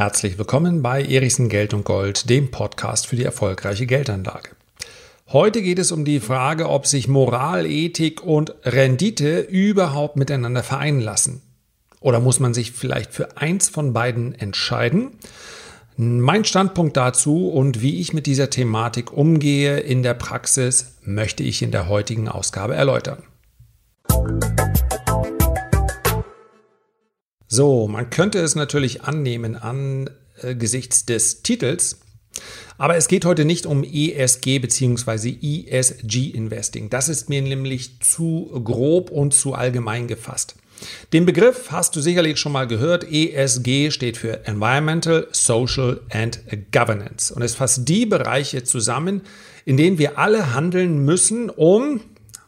Herzlich willkommen bei Erichsen Geld und Gold, dem Podcast für die erfolgreiche Geldanlage. Heute geht es um die Frage, ob sich Moral, Ethik und Rendite überhaupt miteinander vereinen lassen. Oder muss man sich vielleicht für eins von beiden entscheiden? Mein Standpunkt dazu und wie ich mit dieser Thematik umgehe in der Praxis möchte ich in der heutigen Ausgabe erläutern. So, man könnte es natürlich annehmen angesichts des Titels, aber es geht heute nicht um ESG bzw. ESG Investing. Das ist mir nämlich zu grob und zu allgemein gefasst. Den Begriff hast du sicherlich schon mal gehört. ESG steht für Environmental, Social and Governance und es fasst die Bereiche zusammen, in denen wir alle handeln müssen, um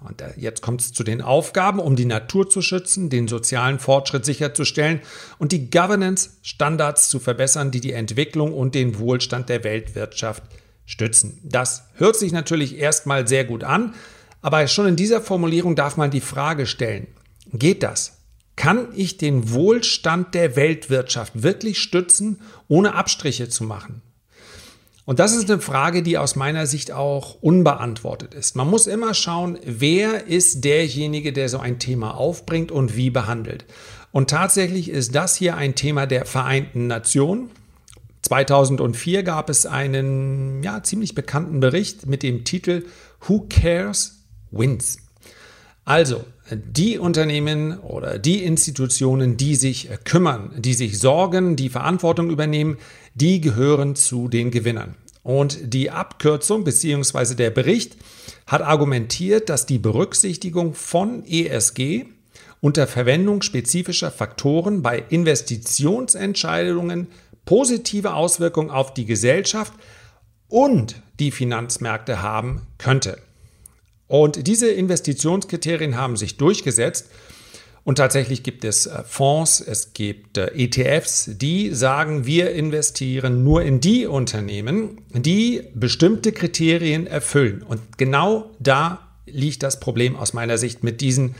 und jetzt kommt es zu den Aufgaben, um die Natur zu schützen, den sozialen Fortschritt sicherzustellen und die Governance-Standards zu verbessern, die die Entwicklung und den Wohlstand der Weltwirtschaft stützen. Das hört sich natürlich erstmal sehr gut an, aber schon in dieser Formulierung darf man die Frage stellen, geht das? Kann ich den Wohlstand der Weltwirtschaft wirklich stützen, ohne Abstriche zu machen? Und das ist eine Frage, die aus meiner Sicht auch unbeantwortet ist. Man muss immer schauen, wer ist derjenige, der so ein Thema aufbringt und wie behandelt. Und tatsächlich ist das hier ein Thema der Vereinten Nationen. 2004 gab es einen ja, ziemlich bekannten Bericht mit dem Titel Who Cares Wins. Also, die Unternehmen oder die Institutionen, die sich kümmern, die sich sorgen, die Verantwortung übernehmen, die gehören zu den Gewinnern. Und die Abkürzung bzw. der Bericht hat argumentiert, dass die Berücksichtigung von ESG unter Verwendung spezifischer Faktoren bei Investitionsentscheidungen positive Auswirkungen auf die Gesellschaft und die Finanzmärkte haben könnte. Und diese Investitionskriterien haben sich durchgesetzt und tatsächlich gibt es äh, Fonds, es gibt äh, ETFs, die sagen, wir investieren nur in die Unternehmen, die bestimmte Kriterien erfüllen. Und genau da liegt das Problem aus meiner Sicht mit diesen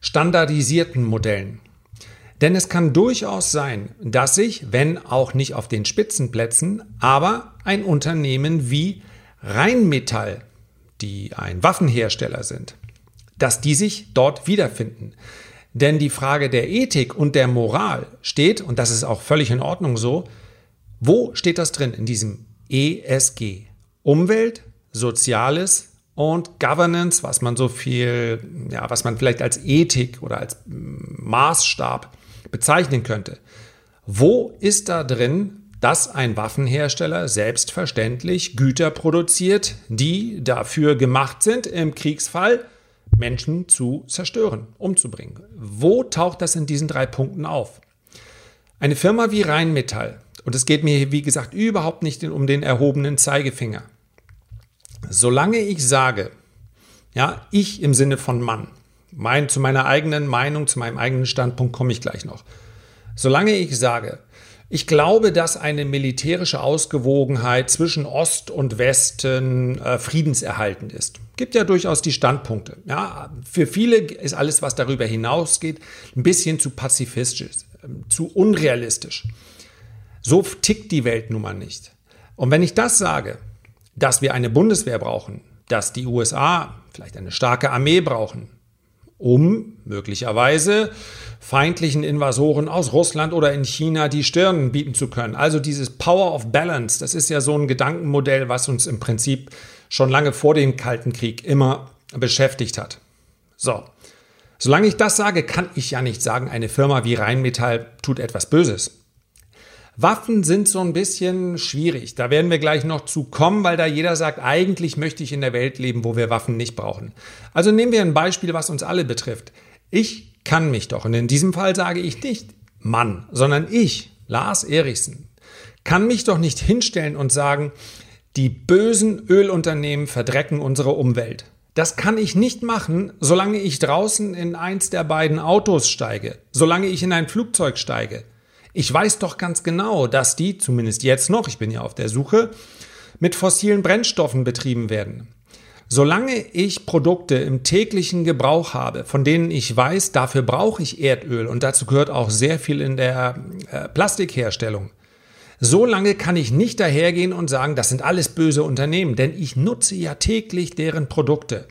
standardisierten Modellen. Denn es kann durchaus sein, dass sich, wenn auch nicht auf den Spitzenplätzen, aber ein Unternehmen wie Rheinmetall, die ein Waffenhersteller sind, dass die sich dort wiederfinden. Denn die Frage der Ethik und der Moral steht, und das ist auch völlig in Ordnung so, wo steht das drin in diesem ESG? Umwelt, Soziales und Governance, was man so viel, ja, was man vielleicht als Ethik oder als Maßstab bezeichnen könnte. Wo ist da drin, dass ein Waffenhersteller selbstverständlich Güter produziert, die dafür gemacht sind, im Kriegsfall Menschen zu zerstören, umzubringen. Wo taucht das in diesen drei Punkten auf? Eine Firma wie Rheinmetall, und es geht mir, wie gesagt, überhaupt nicht um den erhobenen Zeigefinger. Solange ich sage, ja, ich im Sinne von Mann, mein, zu meiner eigenen Meinung, zu meinem eigenen Standpunkt komme ich gleich noch. Solange ich sage, ich glaube, dass eine militärische Ausgewogenheit zwischen Ost und Westen äh, friedenserhaltend ist. Gibt ja durchaus die Standpunkte. Ja, für viele ist alles, was darüber hinausgeht, ein bisschen zu pazifistisch, äh, zu unrealistisch. So tickt die Welt nun mal nicht. Und wenn ich das sage, dass wir eine Bundeswehr brauchen, dass die USA vielleicht eine starke Armee brauchen, um möglicherweise feindlichen Invasoren aus Russland oder in China die Stirn bieten zu können. Also dieses Power of Balance, das ist ja so ein Gedankenmodell, was uns im Prinzip schon lange vor dem Kalten Krieg immer beschäftigt hat. So, solange ich das sage, kann ich ja nicht sagen, eine Firma wie Rheinmetall tut etwas Böses. Waffen sind so ein bisschen schwierig. Da werden wir gleich noch zu kommen, weil da jeder sagt, eigentlich möchte ich in der Welt leben, wo wir Waffen nicht brauchen. Also nehmen wir ein Beispiel, was uns alle betrifft. Ich kann mich doch, und in diesem Fall sage ich nicht Mann, sondern ich, Lars Erichsen, kann mich doch nicht hinstellen und sagen, die bösen Ölunternehmen verdrecken unsere Umwelt. Das kann ich nicht machen, solange ich draußen in eins der beiden Autos steige, solange ich in ein Flugzeug steige. Ich weiß doch ganz genau, dass die, zumindest jetzt noch, ich bin ja auf der Suche, mit fossilen Brennstoffen betrieben werden. Solange ich Produkte im täglichen Gebrauch habe, von denen ich weiß, dafür brauche ich Erdöl und dazu gehört auch sehr viel in der äh, Plastikherstellung, So lange kann ich nicht dahergehen und sagen, das sind alles böse Unternehmen, denn ich nutze ja täglich deren Produkte.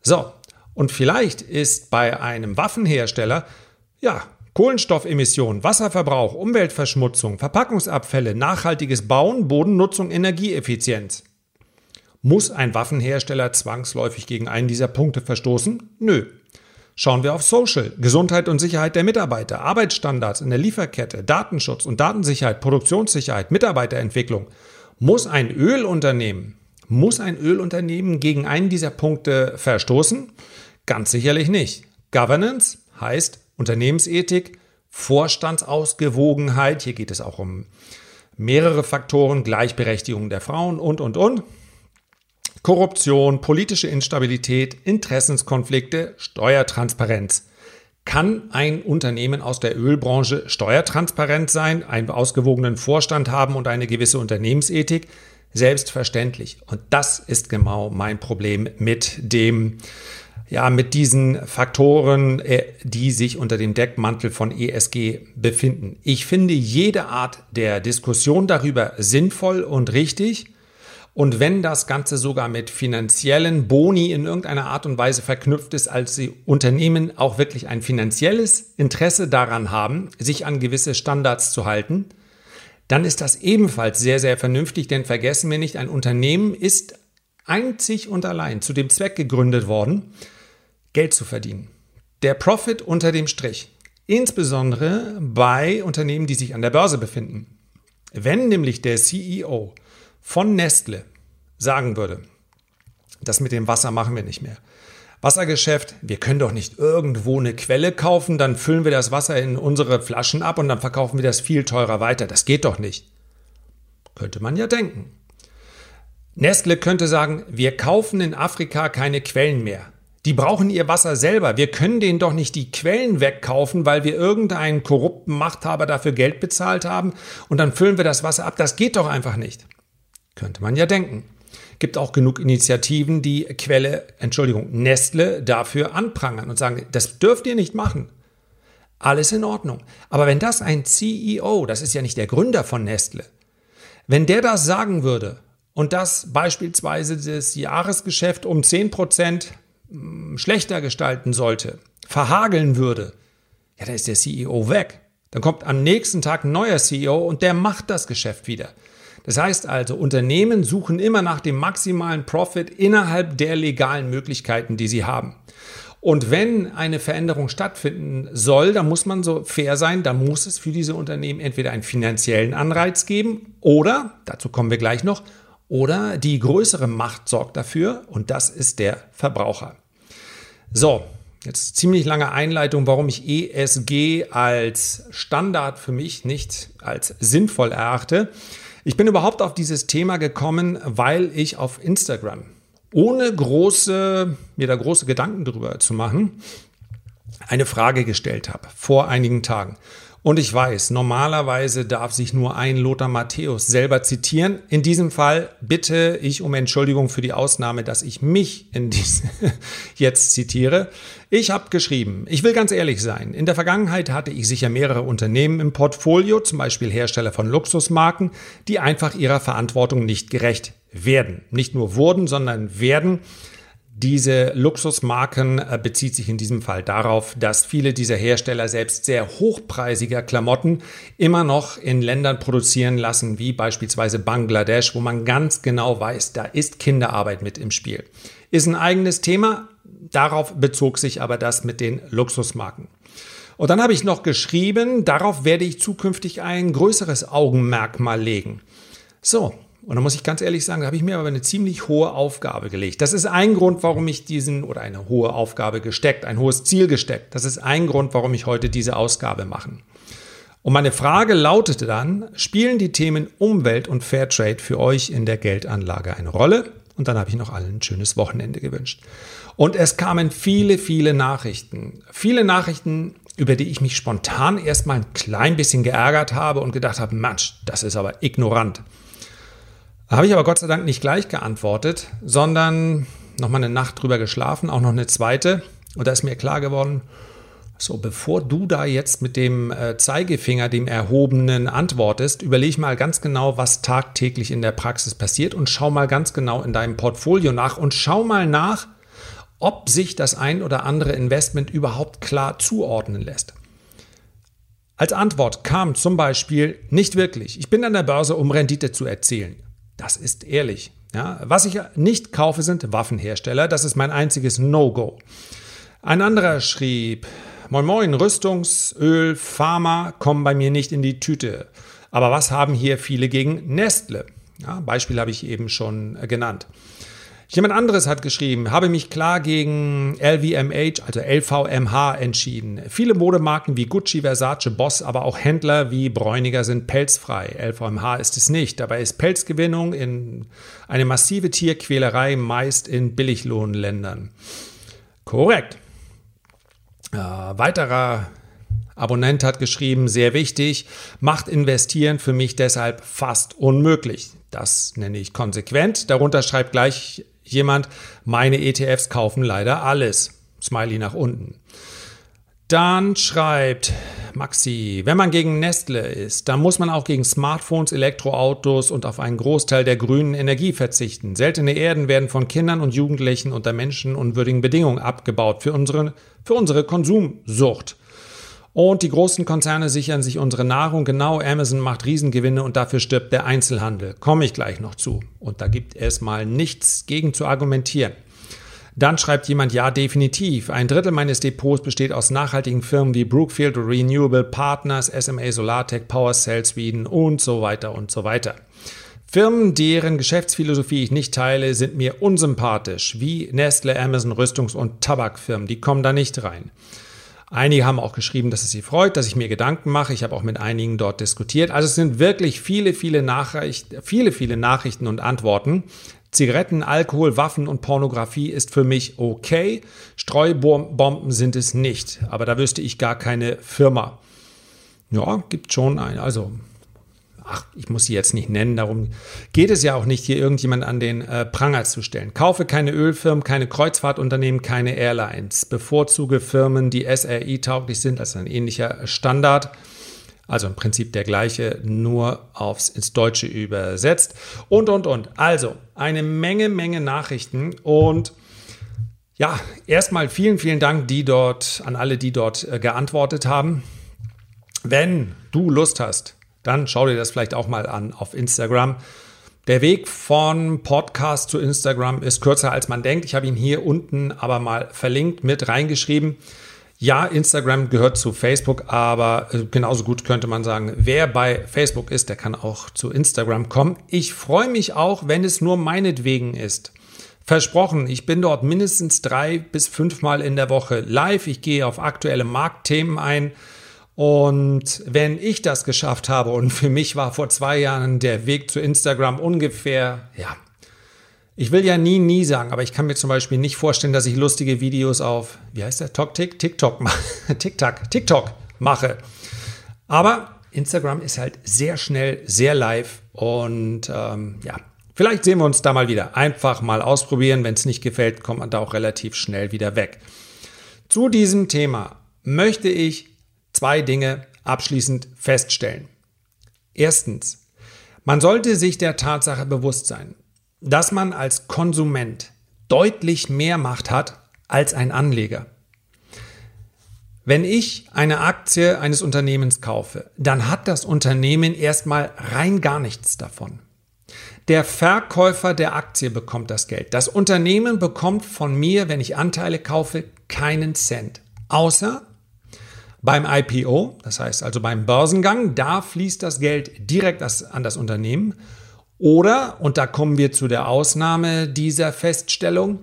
So, und vielleicht ist bei einem Waffenhersteller, ja, Kohlenstoffemissionen, Wasserverbrauch, Umweltverschmutzung, Verpackungsabfälle, nachhaltiges Bauen, Bodennutzung, Energieeffizienz. Muss ein Waffenhersteller zwangsläufig gegen einen dieser Punkte verstoßen? Nö. Schauen wir auf Social, Gesundheit und Sicherheit der Mitarbeiter, Arbeitsstandards in der Lieferkette, Datenschutz und Datensicherheit, Produktionssicherheit, Mitarbeiterentwicklung. Muss ein Ölunternehmen, muss ein Ölunternehmen gegen einen dieser Punkte verstoßen? Ganz sicherlich nicht. Governance heißt Unternehmensethik, Vorstandsausgewogenheit, hier geht es auch um mehrere Faktoren, Gleichberechtigung der Frauen und, und, und. Korruption, politische Instabilität, Interessenskonflikte, Steuertransparenz. Kann ein Unternehmen aus der Ölbranche steuertransparent sein, einen ausgewogenen Vorstand haben und eine gewisse Unternehmensethik? Selbstverständlich. Und das ist genau mein Problem mit dem, ja, mit diesen Faktoren, äh, die sich unter dem Deckmantel von ESG befinden. Ich finde jede Art der Diskussion darüber sinnvoll und richtig. Und wenn das Ganze sogar mit finanziellen Boni in irgendeiner Art und Weise verknüpft ist, als die Unternehmen auch wirklich ein finanzielles Interesse daran haben, sich an gewisse Standards zu halten, dann ist das ebenfalls sehr, sehr vernünftig, denn vergessen wir nicht, ein Unternehmen ist einzig und allein zu dem Zweck gegründet worden, Geld zu verdienen. Der Profit unter dem Strich. Insbesondere bei Unternehmen, die sich an der Börse befinden. Wenn nämlich der CEO von Nestle sagen würde, das mit dem Wasser machen wir nicht mehr. Wassergeschäft, wir können doch nicht irgendwo eine Quelle kaufen, dann füllen wir das Wasser in unsere Flaschen ab und dann verkaufen wir das viel teurer weiter. Das geht doch nicht. Könnte man ja denken. Nestle könnte sagen, wir kaufen in Afrika keine Quellen mehr. Die brauchen ihr Wasser selber. Wir können denen doch nicht die Quellen wegkaufen, weil wir irgendeinen korrupten Machthaber dafür Geld bezahlt haben und dann füllen wir das Wasser ab. Das geht doch einfach nicht. Könnte man ja denken. Gibt auch genug Initiativen, die Quelle, Entschuldigung, Nestle dafür anprangern und sagen, das dürft ihr nicht machen. Alles in Ordnung. Aber wenn das ein CEO, das ist ja nicht der Gründer von Nestle, wenn der das sagen würde und das beispielsweise das Jahresgeschäft um 10% hm, schlechter gestalten sollte, verhageln würde, ja, dann ist der CEO weg. Dann kommt am nächsten Tag ein neuer CEO und der macht das Geschäft wieder. Das heißt also, Unternehmen suchen immer nach dem maximalen Profit innerhalb der legalen Möglichkeiten, die sie haben. Und wenn eine Veränderung stattfinden soll, dann muss man so fair sein, dann muss es für diese Unternehmen entweder einen finanziellen Anreiz geben oder, dazu kommen wir gleich noch, oder die größere Macht sorgt dafür und das ist der Verbraucher. So, jetzt ziemlich lange Einleitung, warum ich ESG als Standard für mich nicht als sinnvoll erachte. Ich bin überhaupt auf dieses Thema gekommen, weil ich auf Instagram, ohne große, mir da große Gedanken drüber zu machen, eine Frage gestellt habe vor einigen Tagen. Und ich weiß, normalerweise darf sich nur ein Lothar Matthäus selber zitieren. In diesem Fall bitte ich um Entschuldigung für die Ausnahme, dass ich mich jetzt zitiere. Ich habe geschrieben, ich will ganz ehrlich sein, in der Vergangenheit hatte ich sicher mehrere Unternehmen im Portfolio, zum Beispiel Hersteller von Luxusmarken, die einfach ihrer Verantwortung nicht gerecht werden. Nicht nur wurden, sondern werden. Diese Luxusmarken äh, bezieht sich in diesem Fall darauf, dass viele dieser Hersteller selbst sehr hochpreisiger Klamotten immer noch in Ländern produzieren lassen, wie beispielsweise Bangladesch, wo man ganz genau weiß, da ist Kinderarbeit mit im Spiel. Ist ein eigenes Thema, darauf bezog sich aber das mit den Luxusmarken. Und dann habe ich noch geschrieben, darauf werde ich zukünftig ein größeres Augenmerk mal legen. So, und da muss ich ganz ehrlich sagen, da habe ich mir aber eine ziemlich hohe Aufgabe gelegt. Das ist ein Grund, warum ich diesen, oder eine hohe Aufgabe gesteckt, ein hohes Ziel gesteckt. Das ist ein Grund, warum ich heute diese Ausgabe mache. Und meine Frage lautete dann, spielen die Themen Umwelt und Fairtrade für euch in der Geldanlage eine Rolle? Und dann habe ich noch allen ein schönes Wochenende gewünscht. Und es kamen viele, viele Nachrichten. Viele Nachrichten, über die ich mich spontan erstmal ein klein bisschen geärgert habe und gedacht habe, Mensch, das ist aber ignorant. Habe ich aber Gott sei Dank nicht gleich geantwortet, sondern nochmal eine Nacht drüber geschlafen, auch noch eine zweite. Und da ist mir klar geworden, So, bevor du da jetzt mit dem äh, Zeigefinger, dem erhobenen, antwortest, überleg mal ganz genau, was tagtäglich in der Praxis passiert und schau mal ganz genau in deinem Portfolio nach und schau mal nach, ob sich das ein oder andere Investment überhaupt klar zuordnen lässt. Als Antwort kam zum Beispiel nicht wirklich. Ich bin an der Börse, um Rendite zu erzielen. Das ist ehrlich. Ja, was ich nicht kaufe, sind Waffenhersteller. Das ist mein einziges No-Go. Ein anderer schrieb, Moin Moin, Rüstungsöl, Pharma kommen bei mir nicht in die Tüte. Aber was haben hier viele gegen Nestle? Ja, Beispiel habe ich eben schon äh, genannt. Jemand anderes hat geschrieben, habe mich klar gegen LVMH, also LVMH entschieden. Viele Modemarken wie Gucci, Versace, Boss, aber auch Händler wie Bräuniger sind pelzfrei. LVMH ist es nicht. Dabei ist Pelzgewinnung in eine massive Tierquälerei meist in Billiglohnländern. Korrekt. Äh, weiterer Abonnent hat geschrieben, sehr wichtig, macht investieren für mich deshalb fast unmöglich. Das nenne ich konsequent. Darunter schreibt gleich jemand, meine ETFs kaufen leider alles. Smiley nach unten. Dann schreibt Maxi, wenn man gegen Nestle ist, dann muss man auch gegen Smartphones, Elektroautos und auf einen Großteil der grünen Energie verzichten. Seltene Erden werden von Kindern und Jugendlichen unter menschenunwürdigen Bedingungen abgebaut für unsere, für unsere Konsumsucht. Und die großen Konzerne sichern sich unsere Nahrung. Genau, Amazon macht Riesengewinne und dafür stirbt der Einzelhandel. Komme ich gleich noch zu. Und da gibt es mal nichts gegen zu argumentieren. Dann schreibt jemand, ja, definitiv. Ein Drittel meines Depots besteht aus nachhaltigen Firmen wie Brookfield Renewable Partners, SMA Solartech, PowerCell Sweden und so weiter und so weiter. Firmen, deren Geschäftsphilosophie ich nicht teile, sind mir unsympathisch, wie Nestle, Amazon, Rüstungs- und Tabakfirmen. Die kommen da nicht rein. Einige haben auch geschrieben, dass es sie freut, dass ich mir Gedanken mache. Ich habe auch mit einigen dort diskutiert. Also es sind wirklich viele, viele, Nachricht, viele, viele Nachrichten und Antworten. Zigaretten, Alkohol, Waffen und Pornografie ist für mich okay. Streubomben sind es nicht. Aber da wüsste ich gar keine Firma. Ja, gibt schon eine. Also, ach, ich muss sie jetzt nicht nennen. Darum geht es ja auch nicht, hier irgendjemand an den äh, Pranger zu stellen. Kaufe keine Ölfirmen, keine Kreuzfahrtunternehmen, keine Airlines. Bevorzuge Firmen, die SRI-tauglich sind. Ist ein ähnlicher Standard. Also im Prinzip der gleiche, nur aufs ins Deutsche übersetzt. Und, und, und. Also eine Menge, Menge Nachrichten. Und ja, erstmal vielen, vielen Dank, die dort, an alle, die dort äh, geantwortet haben. Wenn du Lust hast, dann schau dir das vielleicht auch mal an auf Instagram. Der Weg von Podcast zu Instagram ist kürzer als man denkt. Ich habe ihn hier unten aber mal verlinkt, mit reingeschrieben. Ja, Instagram gehört zu Facebook, aber äh, genauso gut könnte man sagen, wer bei Facebook ist, der kann auch zu Instagram kommen. Ich freue mich auch, wenn es nur meinetwegen ist. Versprochen, ich bin dort mindestens drei bis fünfmal in der Woche live. Ich gehe auf aktuelle Marktthemen ein. Und wenn ich das geschafft habe, und für mich war vor zwei Jahren der Weg zu Instagram ungefähr, ja, ich will ja nie, nie sagen, aber ich kann mir zum Beispiel nicht vorstellen, dass ich lustige Videos auf, wie heißt der, TikTok, TikTok, TikTok, TikTok mache. Aber Instagram ist halt sehr schnell, sehr live und ähm, ja, vielleicht sehen wir uns da mal wieder. Einfach mal ausprobieren. Wenn es nicht gefällt, kommt man da auch relativ schnell wieder weg. Zu diesem Thema möchte ich zwei Dinge abschließend feststellen. Erstens, man sollte sich der Tatsache bewusst sein, dass man als Konsument deutlich mehr Macht hat als ein Anleger. Wenn ich eine Aktie eines Unternehmens kaufe, dann hat das Unternehmen erstmal rein gar nichts davon. Der Verkäufer der Aktie bekommt das Geld. Das Unternehmen bekommt von mir, wenn ich Anteile kaufe, keinen Cent. Außer beim IPO, das heißt also beim Börsengang, da fließt das Geld direkt an das Unternehmen oder, und da kommen wir zu der Ausnahme dieser Feststellung,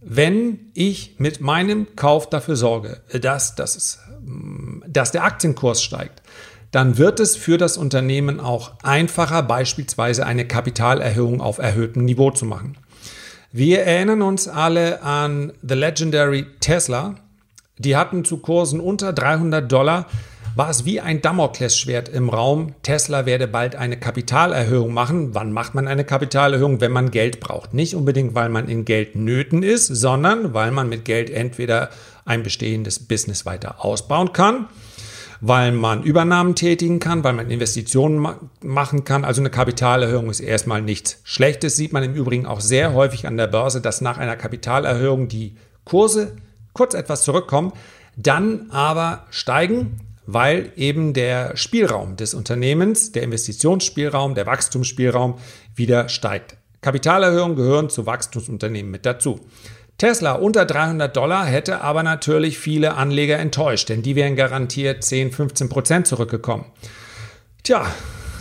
wenn ich mit meinem Kauf dafür sorge, dass, dass, es, dass der Aktienkurs steigt, dann wird es für das Unternehmen auch einfacher, beispielsweise eine Kapitalerhöhung auf erhöhtem Niveau zu machen. Wir erinnern uns alle an The Legendary Tesla. Die hatten zu Kursen unter 300 Dollar war es wie ein Damoklesschwert im Raum. Tesla werde bald eine Kapitalerhöhung machen. Wann macht man eine Kapitalerhöhung? Wenn man Geld braucht. Nicht unbedingt, weil man in Geldnöten ist, sondern weil man mit Geld entweder ein bestehendes Business weiter ausbauen kann, weil man Übernahmen tätigen kann, weil man Investitionen ma machen kann. Also eine Kapitalerhöhung ist erstmal nichts Schlechtes. Sieht man im Übrigen auch sehr häufig an der Börse, dass nach einer Kapitalerhöhung die Kurse kurz etwas zurückkommen, dann aber steigen weil eben der Spielraum des Unternehmens, der Investitionsspielraum, der Wachstumsspielraum wieder steigt. Kapitalerhöhungen gehören zu Wachstumsunternehmen mit dazu. Tesla unter 300 Dollar hätte aber natürlich viele Anleger enttäuscht, denn die wären garantiert 10, 15 Prozent zurückgekommen. Tja,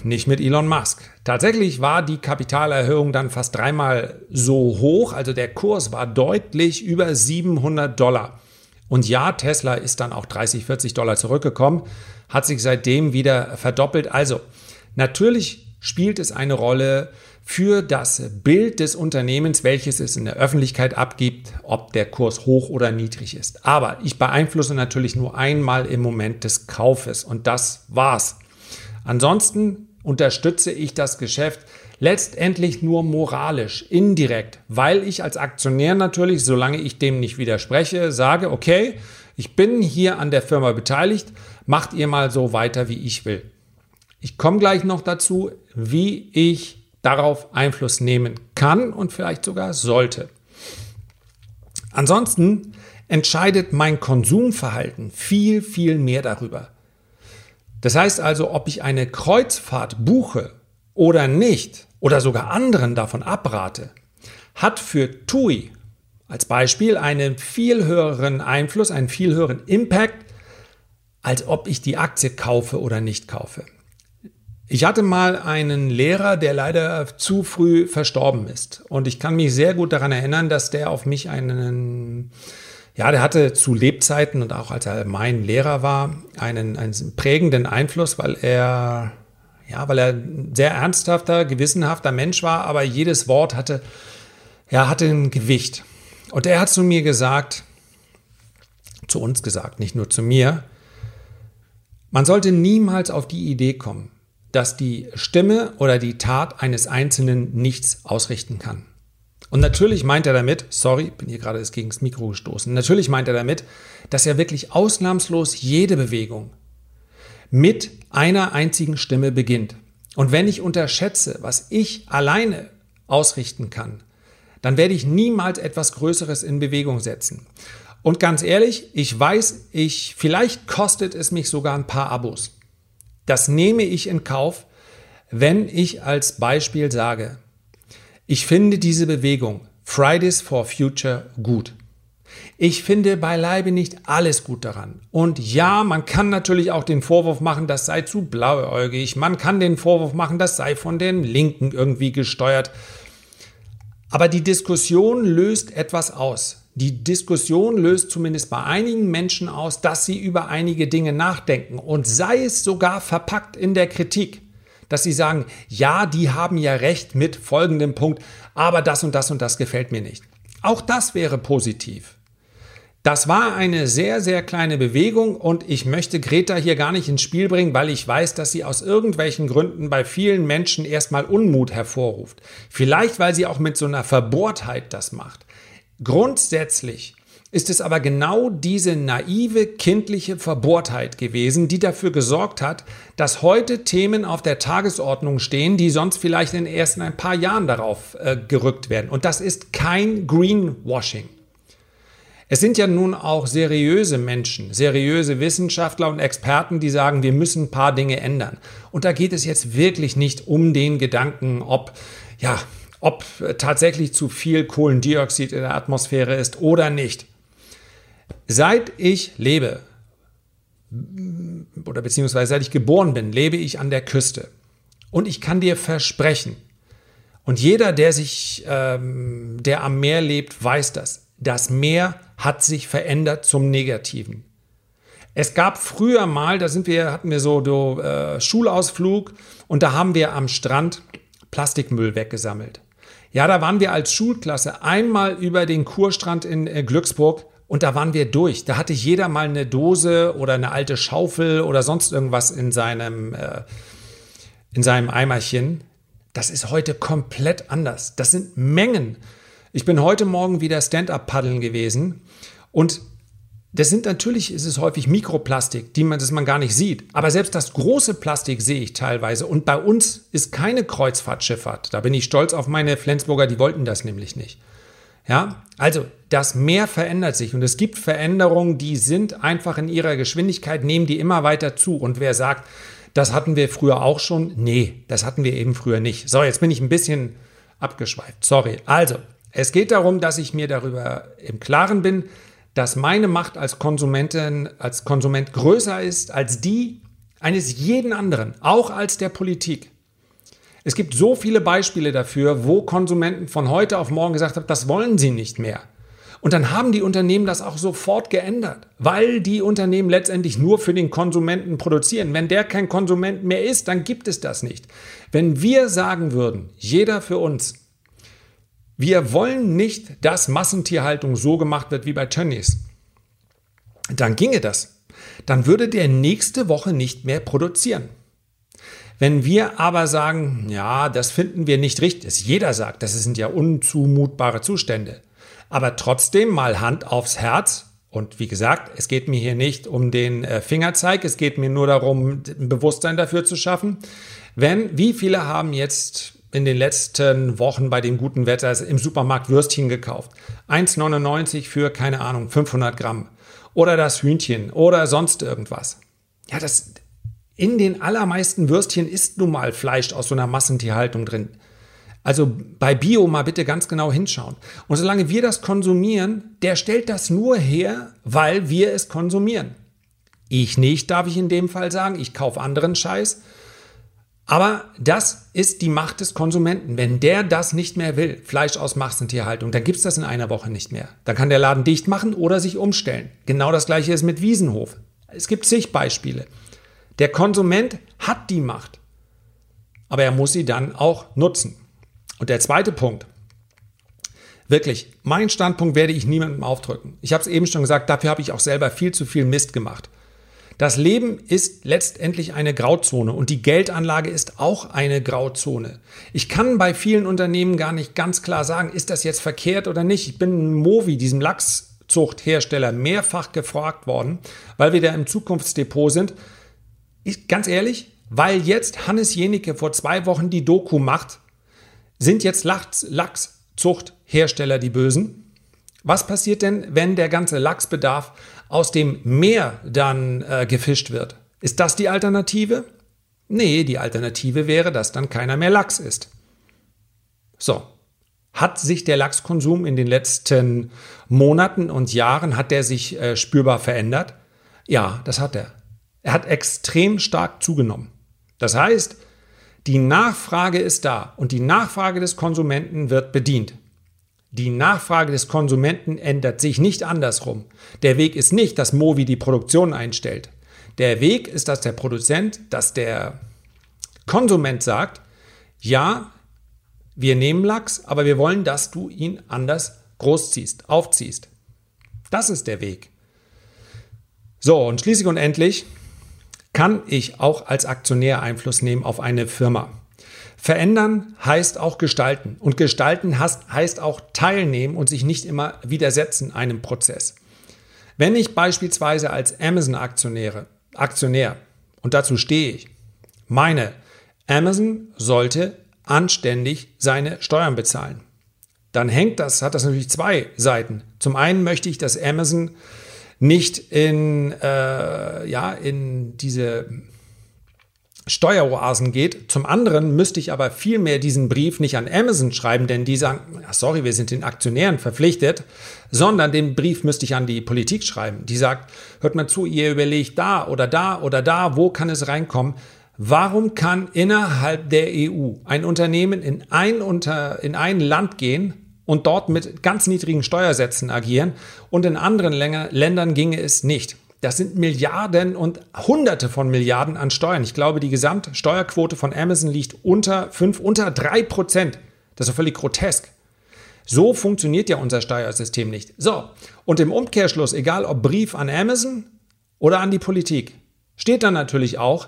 nicht mit Elon Musk. Tatsächlich war die Kapitalerhöhung dann fast dreimal so hoch, also der Kurs war deutlich über 700 Dollar. Und ja, Tesla ist dann auch 30, 40 Dollar zurückgekommen, hat sich seitdem wieder verdoppelt. Also natürlich spielt es eine Rolle für das Bild des Unternehmens, welches es in der Öffentlichkeit abgibt, ob der Kurs hoch oder niedrig ist. Aber ich beeinflusse natürlich nur einmal im Moment des Kaufes und das war's. Ansonsten unterstütze ich das Geschäft letztendlich nur moralisch, indirekt, weil ich als Aktionär natürlich, solange ich dem nicht widerspreche, sage, okay, ich bin hier an der Firma beteiligt, macht ihr mal so weiter, wie ich will. Ich komme gleich noch dazu, wie ich darauf Einfluss nehmen kann und vielleicht sogar sollte. Ansonsten entscheidet mein Konsumverhalten viel, viel mehr darüber. Das heißt also, ob ich eine Kreuzfahrt buche oder nicht, oder sogar anderen davon abrate, hat für TUI als Beispiel einen viel höheren Einfluss, einen viel höheren Impact, als ob ich die Aktie kaufe oder nicht kaufe. Ich hatte mal einen Lehrer, der leider zu früh verstorben ist. Und ich kann mich sehr gut daran erinnern, dass der auf mich einen, ja, der hatte zu Lebzeiten und auch als er mein Lehrer war, einen, einen prägenden Einfluss, weil er ja, weil er ein sehr ernsthafter, gewissenhafter Mensch war, aber jedes Wort hatte, ja, hatte ein Gewicht. Und er hat zu mir gesagt, zu uns gesagt, nicht nur zu mir, man sollte niemals auf die Idee kommen, dass die Stimme oder die Tat eines Einzelnen nichts ausrichten kann. Und natürlich meint er damit, sorry, bin hier gerade gegen das Mikro gestoßen, natürlich meint er damit, dass er wirklich ausnahmslos jede Bewegung, mit einer einzigen Stimme beginnt. Und wenn ich unterschätze, was ich alleine ausrichten kann, dann werde ich niemals etwas Größeres in Bewegung setzen. Und ganz ehrlich, ich weiß, ich, vielleicht kostet es mich sogar ein paar Abos. Das nehme ich in Kauf, wenn ich als Beispiel sage, ich finde diese Bewegung Fridays for Future gut. Ich finde beileibe nicht alles gut daran. Und ja, man kann natürlich auch den Vorwurf machen, das sei zu blauäugig. Man kann den Vorwurf machen, das sei von den Linken irgendwie gesteuert. Aber die Diskussion löst etwas aus. Die Diskussion löst zumindest bei einigen Menschen aus, dass sie über einige Dinge nachdenken und sei es sogar verpackt in der Kritik, dass sie sagen, ja, die haben ja recht mit folgendem Punkt, aber das und das und das gefällt mir nicht. Auch das wäre positiv. Das war eine sehr, sehr kleine Bewegung und ich möchte Greta hier gar nicht ins Spiel bringen, weil ich weiß, dass sie aus irgendwelchen Gründen bei vielen Menschen erstmal Unmut hervorruft. Vielleicht, weil sie auch mit so einer Verbohrtheit das macht. Grundsätzlich ist es aber genau diese naive kindliche Verbohrtheit gewesen, die dafür gesorgt hat, dass heute Themen auf der Tagesordnung stehen, die sonst vielleicht in erst ein paar Jahren darauf äh, gerückt werden. Und das ist kein Greenwashing. Es sind ja nun auch seriöse Menschen, seriöse Wissenschaftler und Experten, die sagen, wir müssen ein paar Dinge ändern. Und da geht es jetzt wirklich nicht um den Gedanken, ob, ja, ob tatsächlich zu viel Kohlendioxid in der Atmosphäre ist oder nicht. Seit ich lebe, oder beziehungsweise seit ich geboren bin, lebe ich an der Küste. Und ich kann dir versprechen, und jeder, der sich, ähm, der am Meer lebt, weiß das das Meer hat sich verändert zum Negativen. Es gab früher mal, da sind wir, hatten wir so, so äh, Schulausflug und da haben wir am Strand Plastikmüll weggesammelt. Ja, da waren wir als Schulklasse einmal über den Kurstrand in äh, Glücksburg Und da waren wir durch. Da hatte jeder mal eine Dose oder eine alte Schaufel oder sonst irgendwas in seinem, äh, in seinem Eimerchen. Das ist heute komplett anders. Das sind Mengen. Ich bin heute Morgen wieder Stand-up paddeln gewesen und das sind natürlich, ist es häufig Mikroplastik, die man, das man gar nicht sieht. Aber selbst das große Plastik sehe ich teilweise. Und bei uns ist keine Kreuzfahrtschifffahrt. Da bin ich stolz auf meine Flensburger, die wollten das nämlich nicht. Ja, also das Meer verändert sich und es gibt Veränderungen, die sind einfach in ihrer Geschwindigkeit, nehmen die immer weiter zu. Und wer sagt, das hatten wir früher auch schon, nee, das hatten wir eben früher nicht. So, jetzt bin ich ein bisschen abgeschweift. Sorry. Also, es geht darum, dass ich mir darüber im Klaren bin, dass meine Macht als Konsumentin, als Konsument größer ist als die eines jeden anderen, auch als der Politik. Es gibt so viele Beispiele dafür, wo Konsumenten von heute auf morgen gesagt haben, das wollen sie nicht mehr. Und dann haben die Unternehmen das auch sofort geändert, weil die Unternehmen letztendlich nur für den Konsumenten produzieren. Wenn der kein Konsument mehr ist, dann gibt es das nicht. Wenn wir sagen würden, jeder für uns, wir wollen nicht, dass Massentierhaltung so gemacht wird wie bei Tönnies, dann ginge das. Dann würde der nächste Woche nicht mehr produzieren. Wenn wir aber sagen, ja, das finden wir nicht richtig, jeder sagt, das sind ja unzumutbare Zustände, aber trotzdem mal Hand aufs Herz. Und wie gesagt, es geht mir hier nicht um den äh, Fingerzeig, es geht mir nur darum, ein Bewusstsein dafür zu schaffen. Wenn, wie viele haben jetzt in den letzten Wochen bei dem guten Wetter im Supermarkt Würstchen gekauft? 1,99 für, keine Ahnung, 500 Gramm. Oder das Hühnchen oder sonst irgendwas. Ja, das, in den allermeisten Würstchen ist nun mal Fleisch aus so einer Massentierhaltung drin. Also bei Bio mal bitte ganz genau hinschauen. Und solange wir das konsumieren, der stellt das nur her, weil wir es konsumieren. Ich nicht, darf ich in dem Fall sagen. Ich kaufe anderen Scheiß. Aber das ist die Macht des Konsumenten. Wenn der das nicht mehr will, Fleisch aus Massentierhaltung, dann gibt es das in einer Woche nicht mehr. Dann kann der Laden dicht machen oder sich umstellen. Genau das gleiche ist mit Wiesenhof. Es gibt zig Beispiele. Der Konsument hat die Macht, aber er muss sie dann auch nutzen. Und der zweite Punkt, wirklich, mein Standpunkt werde ich niemandem aufdrücken. Ich habe es eben schon gesagt, dafür habe ich auch selber viel zu viel Mist gemacht. Das Leben ist letztendlich eine Grauzone und die Geldanlage ist auch eine Grauzone. Ich kann bei vielen Unternehmen gar nicht ganz klar sagen, ist das jetzt verkehrt oder nicht. Ich bin Movi, diesem Lachszuchthersteller, mehrfach gefragt worden, weil wir da im Zukunftsdepot sind ich, ganz ehrlich, weil jetzt Hannes Jenicke vor zwei Wochen die Doku macht, sind jetzt Lachs, Lachszuchthersteller die Bösen? Was passiert denn, wenn der ganze Lachsbedarf aus dem Meer dann äh, gefischt wird? Ist das die Alternative? Nee, die Alternative wäre, dass dann keiner mehr Lachs isst. So. Hat sich der Lachskonsum in den letzten Monaten und Jahren, hat der sich äh, spürbar verändert? Ja, das hat er. Er hat extrem stark zugenommen. Das heißt, die Nachfrage ist da und die Nachfrage des Konsumenten wird bedient. Die Nachfrage des Konsumenten ändert sich nicht andersrum. Der Weg ist nicht, dass Movi die Produktion einstellt. Der Weg ist, dass der Produzent, dass der Konsument sagt, ja, wir nehmen Lachs, aber wir wollen, dass du ihn anders großziehst, aufziehst. Das ist der Weg. So, und schließlich und endlich kann ich auch als Aktionär Einfluss nehmen auf eine Firma. Verändern heißt auch gestalten und gestalten heißt auch teilnehmen und sich nicht immer widersetzen einem Prozess. Wenn ich beispielsweise als Amazon-Aktionär, Aktionär, und dazu stehe ich, meine, Amazon sollte anständig seine Steuern bezahlen, dann hängt das, hat das natürlich zwei Seiten. Zum einen möchte ich, dass Amazon nicht in, äh, ja, in diese Steueroasen geht. Zum anderen müsste ich aber vielmehr diesen Brief nicht an Amazon schreiben, denn die sagen, sorry, wir sind den Aktionären verpflichtet, sondern den Brief müsste ich an die Politik schreiben. Die sagt, hört mal zu, ihr überlegt da oder da oder da, wo kann es reinkommen? Warum kann innerhalb der EU ein Unternehmen in ein, unter, in ein Land gehen und dort mit ganz niedrigen Steuersätzen agieren und in anderen Ländern ginge es nicht. Das sind Milliarden und Hunderte von Milliarden an Steuern. Ich glaube, die Gesamtsteuerquote von Amazon liegt unter 5, unter 3 Prozent. Das ist völlig grotesk. So funktioniert ja unser Steuersystem nicht. So, und im Umkehrschluss, egal ob Brief an Amazon oder an die Politik, steht dann natürlich auch,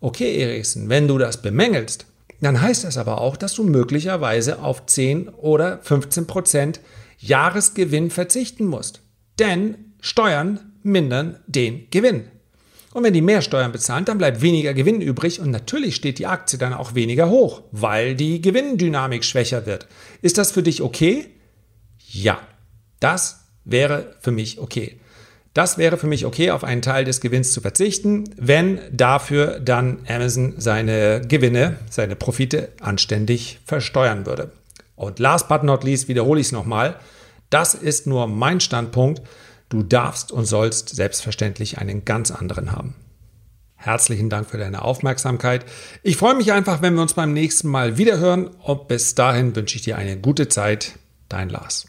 okay Eriksen, wenn du das bemängelst, dann heißt das aber auch, dass du möglicherweise auf 10 oder 15 Prozent Jahresgewinn verzichten musst. Denn Steuern mindern den Gewinn. Und wenn die mehr Steuern bezahlen, dann bleibt weniger Gewinn übrig und natürlich steht die Aktie dann auch weniger hoch, weil die Gewinndynamik schwächer wird. Ist das für dich okay? Ja, das wäre für mich okay. Das wäre für mich okay, auf einen Teil des Gewinns zu verzichten, wenn dafür dann Amazon seine Gewinne, seine Profite anständig versteuern würde. Und last but not least wiederhole ich es nochmal. Das ist nur mein Standpunkt. Du darfst und sollst selbstverständlich einen ganz anderen haben. Herzlichen Dank für deine Aufmerksamkeit. Ich freue mich einfach, wenn wir uns beim nächsten Mal wieder hören. Und bis dahin wünsche ich dir eine gute Zeit. Dein Lars.